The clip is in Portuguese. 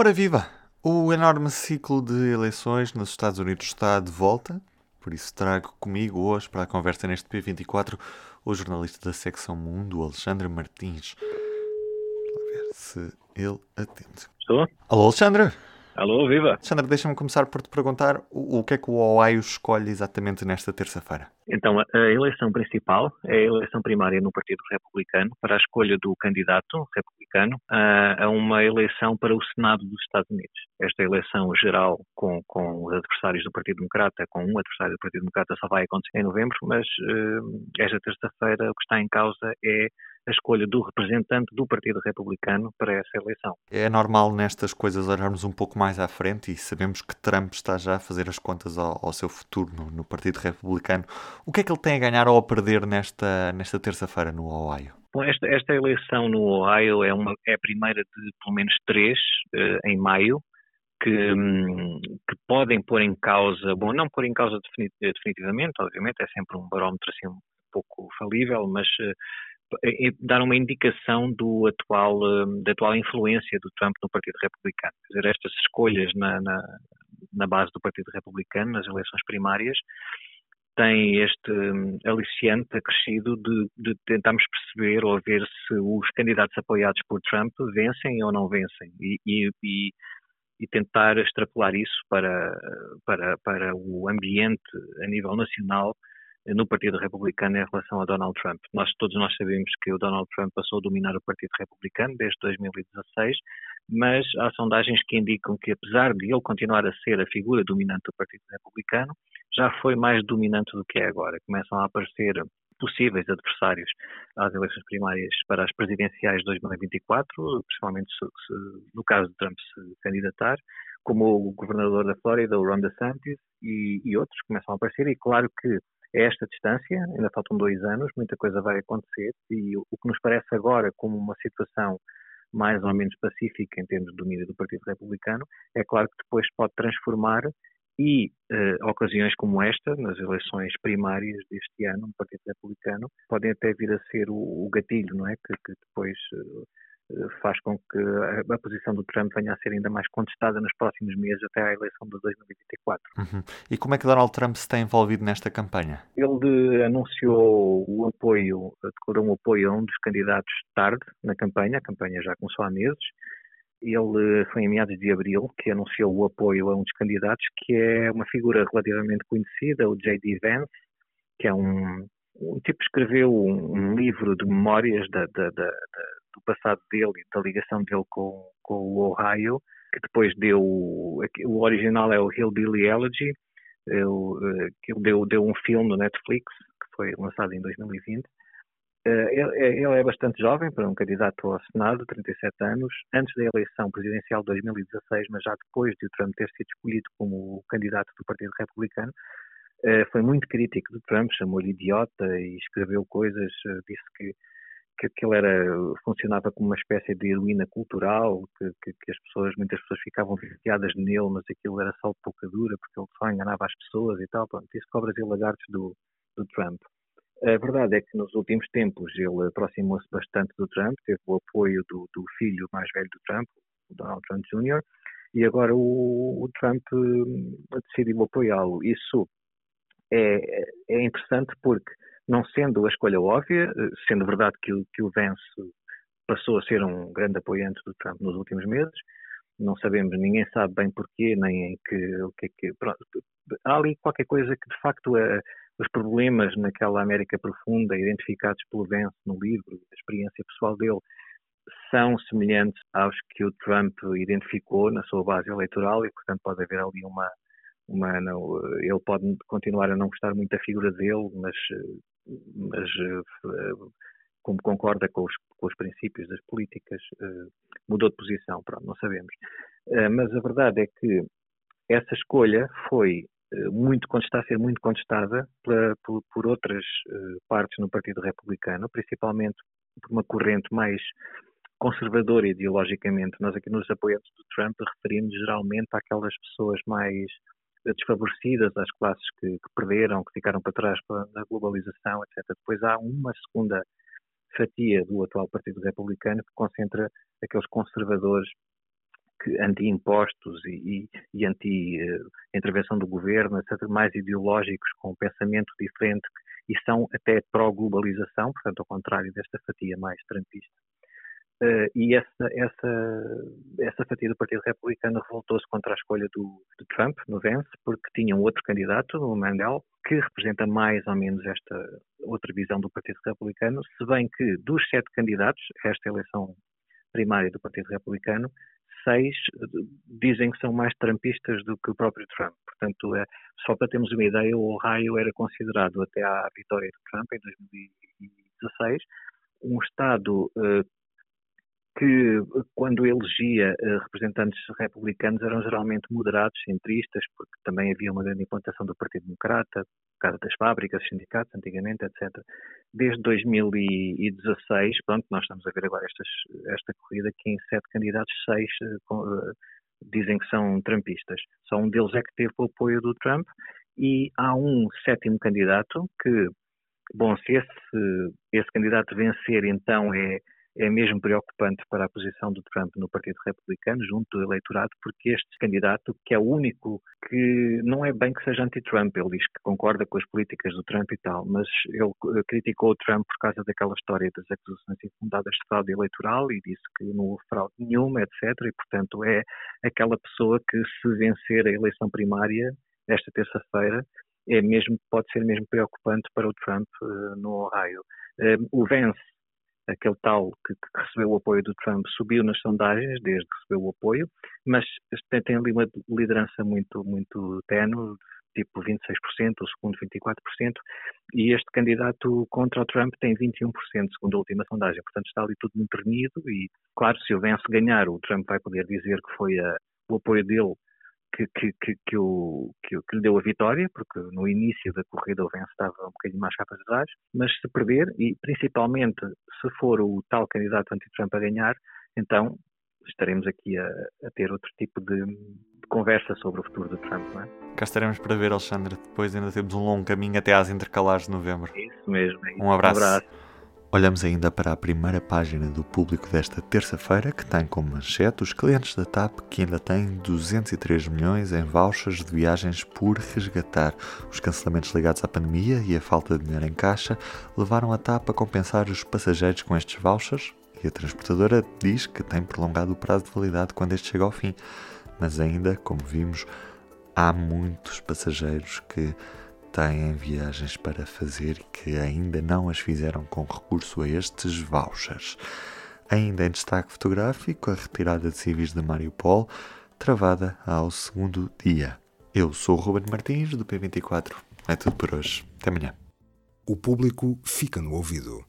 Ora viva! O enorme ciclo de eleições nos Estados Unidos está de volta, por isso trago comigo hoje para a conversa neste P24 o jornalista da secção Mundo, Alexandre Martins. Vamos ver se ele atende. Estou? Alô, Alexandre! Alô, viva! Alexandre, deixa-me começar por te perguntar o, o que é que o Ohio escolhe exatamente nesta terça-feira. Então, a eleição principal é a eleição primária no Partido Republicano para a escolha do candidato republicano a, uma eleição para o Senado dos Estados Unidos. Esta eleição geral com, com os adversários do Partido Democrata, com um adversário do Partido Democrata, só vai acontecer em novembro, mas uh, esta terça-feira o que está em causa é a escolha do representante do Partido Republicano para essa eleição. É normal nestas coisas olharmos um pouco mais à frente e sabemos que Trump está já a fazer as contas ao, ao seu futuro no, no, Partido Republicano. O que é que ele tem a ganhar ou a perder nesta, nesta terça-feira no Ohio? Bom, esta, esta, eleição no Ohio é, uma, é a primeira de pelo menos três uh, em maio. Que, hum, que, podem pôr em causa, bom, não pôr em causa definitivamente, obviamente, é sempre um barómetro assim um pouco falível, mas uh, dar uma indicação do atual, hum, da atual influência do Trump no Partido Republicano. Quer dizer, estas escolhas na, na, na base do Partido Republicano, nas eleições primárias, têm este hum, aliciante acrescido de, de tentarmos perceber ou ver se os candidatos apoiados por Trump vencem ou não vencem e, e, e, e tentar extrapolar isso para, para, para o ambiente a nível nacional no Partido Republicano em relação a Donald Trump. Nós todos nós sabemos que o Donald Trump passou a dominar o Partido Republicano desde 2016, mas há sondagens que indicam que apesar de ele continuar a ser a figura dominante do Partido Republicano, já foi mais dominante do que é agora. Começam a aparecer possíveis adversários às eleições primárias para as presidenciais de 2024, principalmente se, se, no caso de Trump se candidatar, como o governador da Flórida, o Ron DeSantis, e, e outros começam a aparecer, e claro que a esta distância, ainda faltam dois anos, muita coisa vai acontecer e o que nos parece agora como uma situação mais ou menos pacífica em termos de domínio do Partido Republicano, é claro que depois pode transformar e uh, ocasiões como esta, nas eleições primárias deste ano no Partido Republicano, podem até vir a ser o, o gatilho, não é? Que, que depois uh, faz com que a, posição do Trump venha a ser ainda mais contestada nos próximos meses até à eleição de 2024. Uhum. E como é que Donald Trump se tem envolvido nesta campanha? Ele anunciou o apoio, declarou um apoio a um dos candidatos tarde na campanha, a campanha já começou há meses. Ele foi em meados de abril que anunciou o apoio a um dos candidatos, que é uma figura relativamente conhecida, o J.D. Vance, que é um, um tipo que escreveu um, um livro de memórias da, da, da, do passado dele e da ligação dele com, com o Ohio, que depois deu, o original é o Hillbilly Elegy, eu, eh, que ele deu, deu um filme no Netflix, que foi lançado em 2020. Eh, ele é bastante jovem para um candidato ao Senado, 37 anos, antes da eleição presidencial de 2016, mas já depois de o Trump ter sido escolhido como candidato do Partido Republicano, eh, foi muito crítico do Trump, chamou-lhe idiota e escreveu coisas, disse que que, ele era, funcionava como uma espécie de heroína cultural, que, que, que, as pessoas, muitas pessoas ficavam viciadas nele, mas aquilo era só pouca dura, porque ele só enganava as pessoas e tal. Pronto, isso cobras e lagartos do, do Trump. A verdade é que nos últimos tempos ele aproximou-se bastante do Trump, teve o apoio do, do, filho mais velho do Trump, o Donald Trump Jr., e agora o, o Trump hum, decidiu apoiá-lo. Isso é, é interessante porque não sendo a escolha óbvia, eh, sendo verdade que que o Vance passou a ser um grande apoiante do Trump nos últimos meses, não sabemos, ninguém sabe bem porquê, nem em que, o que é que. Pronto, há ali qualquer coisa que, de facto, é, os problemas naquela América profunda, identificados pelo Vance no livro, a experiência pessoal dele, são semelhantes aos que o Trump identificou na sua base eleitoral e, portanto, pode haver ali uma. uma não, ele pode continuar a não gostar muito da figura dele, mas mas eh, como concorda com os, com os, princípios das políticas, eh, mudou de posição, pronto, não sabemos. Eh, mas a verdade é que essa escolha foi muito está a ser muito contestada por, por, por, outras partes no Partido Republicano, principalmente por uma corrente mais conservadora ideologicamente. Nós aqui nos apoiantes do Trump referimos geralmente àquelas pessoas mais desfavorecidas, às classes que, que perderam, que ficaram para trás na globalização, etc. Depois há uma segunda fatia do atual Partido Republicano que concentra aqueles conservadores anti-impostos e, e, e anti-intervenção do governo, etc., mais ideológicos, com um pensamento diferente e são até pró-globalização, portanto, ao contrário desta fatia mais trumpista. Uh, e essa, essa, essa fatia do Partido Republicano revoltou-se contra a escolha do, de Trump no Vence, porque tinha um outro candidato, o Mandel, que representa mais ou menos esta outra visão do Partido Republicano, se bem que dos sete candidatos esta eleição primária do Partido Republicano, seis dizem que são mais trumpistas do que o próprio Trump. Portanto, é, só para termos uma ideia, o Ohio era considerado até à vitória de Trump em 2016 um estado uh, que, quando elegia uh, representantes republicanos, eram geralmente moderados, centristas, porque também havia uma grande implantação do Partido Democrata, Casa das Fábricas, sindicatos, antigamente, etc. Desde 2016, pronto, nós estamos a ver agora estas, esta corrida que em sete candidatos, seis uh, dizem que são trumpistas. Só um deles é que teve o apoio do Trump e há um sétimo candidato que, bom, se esse, esse candidato vencer, então é é mesmo preocupante para a posição do Trump no Partido Republicano, junto do eleitorado, porque este candidato, que é o único que não é bem que seja anti-Trump, ele diz que concorda com as políticas do Trump e tal, mas ele criticou o Trump por causa daquela história das acusações infundadas de fraude eleitoral e disse que não houve fraude nenhuma, etc. E, portanto, é aquela pessoa que, se vencer a eleição primária, esta terça-feira, é mesmo, pode ser mesmo preocupante para o Trump uh, no Ohio. Uh, o Vance aquele tal que, que, recebeu o apoio do Trump subiu nas sondagens desde que recebeu o apoio, mas tem, tem ali uma liderança muito, muito tenue, tipo 26%, o segundo 24%, e este candidato contra o Trump tem 21%, segundo a última sondagem. Portanto, está ali tudo muito reunido e, claro, se o Vence ganhar, o Trump vai poder dizer que foi a, o apoio dele que, que, que, que, o, que, que lhe deu a vitória, porque no início da corrida o Vence estava um bocadinho mais capas atrás, mas se perder, e principalmente se for o tal candidato anti-Trump a ganhar, então estaremos aqui a, a ter outro tipo de, de, conversa sobre o futuro do Trump, não é? Cá estaremos para ver, Alexandre. Depois ainda temos um longo caminho até às intercalares de novembro. Isso mesmo. É isso. Um abraço. Um abraço. Olhamos ainda para a primeira página do público desta terça-feira, que tem como manchete os clientes da TAP que ainda têm 203 milhões em vouchers de viagens por resgatar. Os cancelamentos ligados à pandemia e a falta de dinheiro em caixa levaram a TAP a compensar os passageiros com estes vouchers e a transportadora diz que tem prolongado o prazo de validade quando este chega ao fim. Mas ainda, como vimos, há muitos passageiros que têm viagens para fazer que ainda não as fizeram com recurso a estes vouchers. Ainda em destaque fotográfico, a retirada de civis de Mariupol, travada ao segundo dia. Eu sou o Ruben Martins, do P24. É tudo por hoje. Até amanhã. O público fica no ouvido.